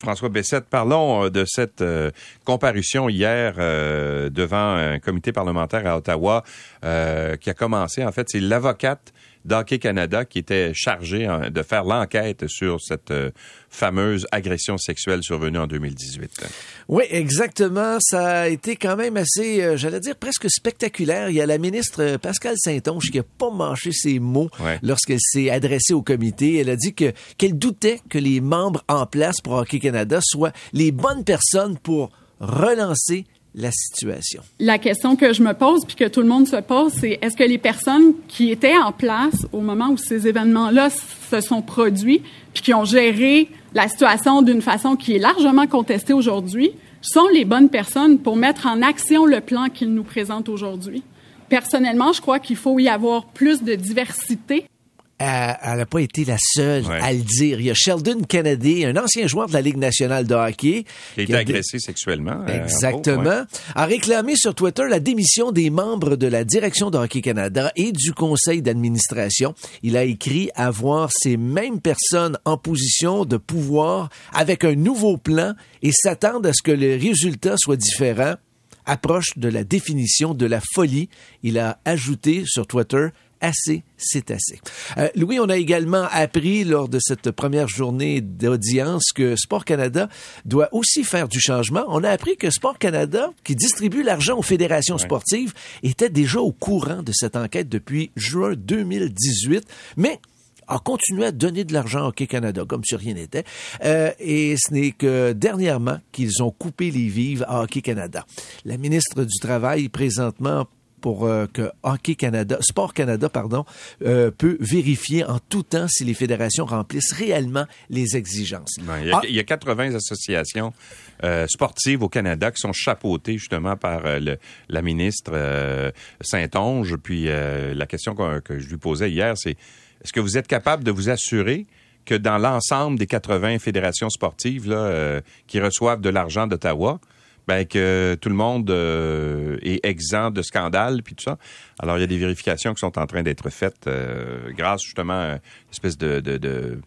François Bessette, parlons euh, de cette euh, comparution hier euh, devant un comité parlementaire à Ottawa qui a commencé. En fait, c'est l'avocate d'Hockey Canada qui était chargée hein, de faire l'enquête sur cette fameuse agression sexuelle survenue en 2018. Oui, exactement. Ça a été quand même assez, j'allais dire, presque spectaculaire. Il y a la ministre Pascal Saint-Onge qui a pas mâché ses mots lorsqu'elle s'est adressée au comité. Elle a dit que qu'elle doutait que les membres en place pour Hockey Canada soient les bonnes personnes pour relancer la situation. La question que je me pose puis que tout le monde se pose, c'est est-ce que les personnes qui étaient en place au moment où ces événements-là se sont produits puis qui ont géré la situation d'une façon qui est largement contestée aujourd'hui sont les bonnes personnes pour mettre en action le plan qu'ils nous présentent aujourd'hui? Personnellement, je crois qu'il faut y avoir plus de diversité elle n'a pas été la seule à le dire. Il y a Sheldon Kennedy, un ancien joueur de la Ligue nationale de hockey. Qui a été agressé sexuellement. Euh, Exactement. A réclamé sur Twitter la démission des membres de la direction de Hockey Canada et du conseil d'administration. Il a écrit avoir ces mêmes personnes en position de pouvoir avec un nouveau plan et s'attendre à ce que le résultat soit différent approche de la définition de la folie. Il a ajouté sur Twitter assez, c'est assez. Euh, Louis, on a également appris lors de cette première journée d'audience que Sport Canada doit aussi faire du changement. On a appris que Sport Canada, qui distribue l'argent aux fédérations sportives, était déjà au courant de cette enquête depuis juin 2018, mais a continué à donner de l'argent au Hockey Canada comme si rien n'était. Euh, et ce n'est que dernièrement qu'ils ont coupé les vives à Hockey Canada. La ministre du Travail, présentement, pour euh, que Hockey Canada, Sport Canada, pardon, euh, peut vérifier en tout temps si les fédérations remplissent réellement les exigences. il, y a, 80 ah! associations euh, sportives au Canada qui sont chapeautées justement par la ministre Saint-Onge. Puis la question que, je lui posais hier, c'est est-ce que vous êtes capable de vous assurer que dans l'ensemble des 80 fédérations sportives là, qui reçoivent de l'argent d'Ottawa, ben, que tout le monde euh, est exempt de scandale puis tout ça. Alors il y a des vérifications qui sont en train d'être faites euh, grâce justement à une espèce de, de, de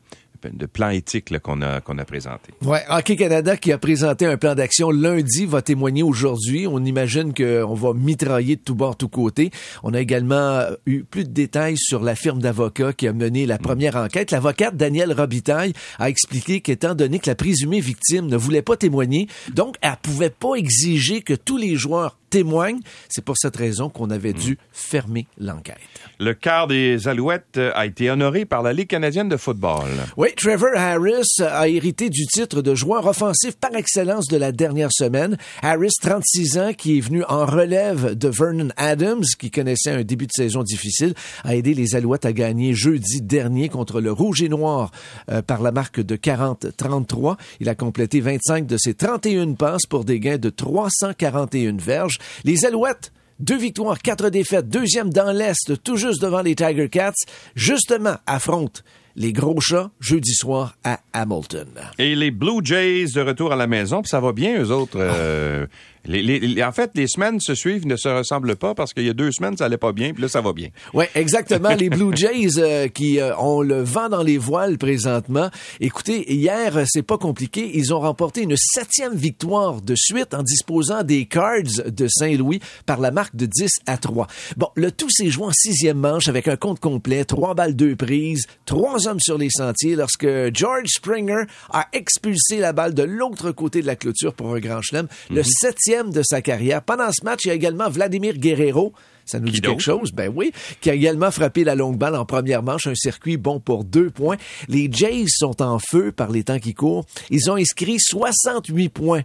de plan éthique qu'on a, qu'on a présenté. Ouais, Hockey Canada qui a présenté un plan d'action lundi va témoigner aujourd'hui. On imagine qu'on va mitrailler de tout bord, tout côté. On a également eu plus de détails sur la firme d'avocats qui a mené la première enquête. L'avocate Danielle Robitaille a expliqué qu'étant donné que la présumée victime ne voulait pas témoigner, donc elle pouvait pas exiger que tous les joueurs témoignent. C'est pour cette raison qu'on avait dû fermer l'enquête. Le quart des Alouettes a été honoré par la Ligue canadienne de football. Oui, Trevor Harris a hérité du titre de joueur offensif par excellence de la dernière semaine. Harris, 36 ans, qui est venu en relève de Vernon Adams, qui connaissait un début de saison difficile, a aidé les Alouettes à gagner jeudi dernier contre le Rouge et Noir euh, par la marque de 40-33. Il a complété 25 de ses 31 passes pour des gains de 341 verges. Les Alouettes deux victoires, quatre défaites, deuxième dans l'Est, tout juste devant les Tiger Cats, justement affrontent les gros chats jeudi soir à Hamilton. Et les Blue Jays de retour à la maison, ça va bien eux autres. Euh, en fait, les semaines se suivent, ne se ressemblent pas parce qu'il y a deux semaines, ça allait pas bien, puis là, ça va bien. Oui, exactement. les Blue Jays euh, qui euh, ont le vent dans les voiles présentement. Écoutez, hier, c'est pas compliqué. Ils ont remporté une septième victoire de suite en disposant des Cards de Saint-Louis par la marque de 10 à 3. Bon, le tout s'est joué en sixième manche avec un compte complet, trois balles, deux prises, trois hommes sur les sentiers lorsque George Springer a expulsé la balle de l'autre côté de la clôture pour un grand chelem. Le mhm. septième de sa carrière. Pendant ce match, il y a également Vladimir Guerrero. Ça nous dit quelque chose, ben oui, qui a également frappé la longue balle en première manche, un circuit bon pour deux points. Les Jays sont en feu par les temps qui courent. Ils ont inscrit 68 points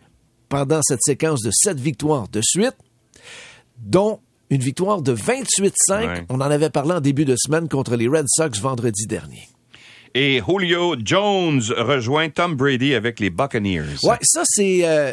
pendant cette séquence de sept victoires de suite, dont une victoire de 28-5. On en avait parlé en début de semaine contre les Red Sox vendredi dernier. Et Julio Jones rejoint Tom Brady avec les Buccaneers. Ouais, ça c'est euh,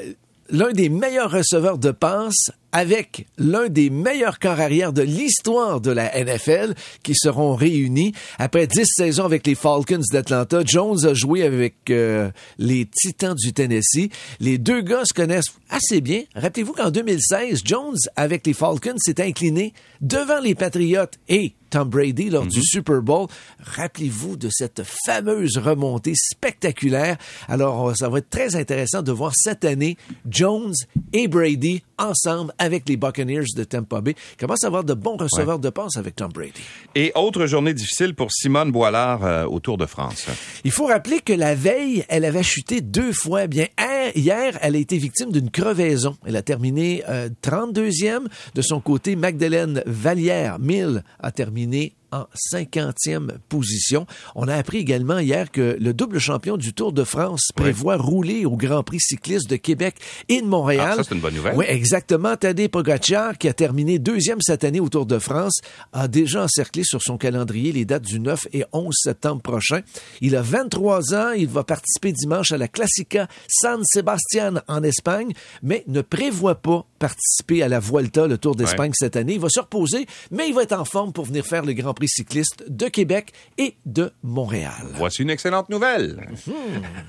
l'un des meilleurs receveurs de passe avec l'un des meilleurs corps arrière de l'histoire de la NFL qui seront réunis. Après dix saisons avec les Falcons d'Atlanta, Jones a joué avec euh, les Titans du Tennessee. Les deux gars se connaissent assez bien. Rappelez-vous qu'en 2016, Jones, avec les Falcons, s'est incliné devant les Patriots et Tom Brady lors du Super Bowl. Rappelez-vous de cette fameuse remontée spectaculaire. Alors, ça va être très intéressant de voir cette année Jones et Brady ensemble avec les Buccaneers de Tampa Bay. Comment ça va avoir de bons receveurs de passe avec Tom Brady? Et autre journée difficile pour Simone Boilard euh, au Tour de France. Il faut rappeler que la veille, elle avait chuté deux fois. Bien, hier, elle a été victime d'une crevaison. Elle a terminé 32e. De son côté, Magdalene Vallière-Mille a terminé en 50e position. On a appris également hier que le double champion du Tour de France prévoit rouler au Grand Prix cycliste de Québec et de Montréal. Ah, ça, c'est une bonne nouvelle. Oui, exactement. Tadej Pogacar, qui a terminé deuxième cette année au Tour de France, a déjà encerclé sur son calendrier les dates du 9 et 11 septembre prochain. Il a 23 ans. Il va participer dimanche à la Classica San Sebastian en Espagne, mais ne prévoit pas participer à la Vuelta, le Tour d'Espagne cette année. Il va se reposer, mais il va être en forme pour venir faire le Grand Prix cycliste de Québec et de Montréal. Voici une excellente nouvelle.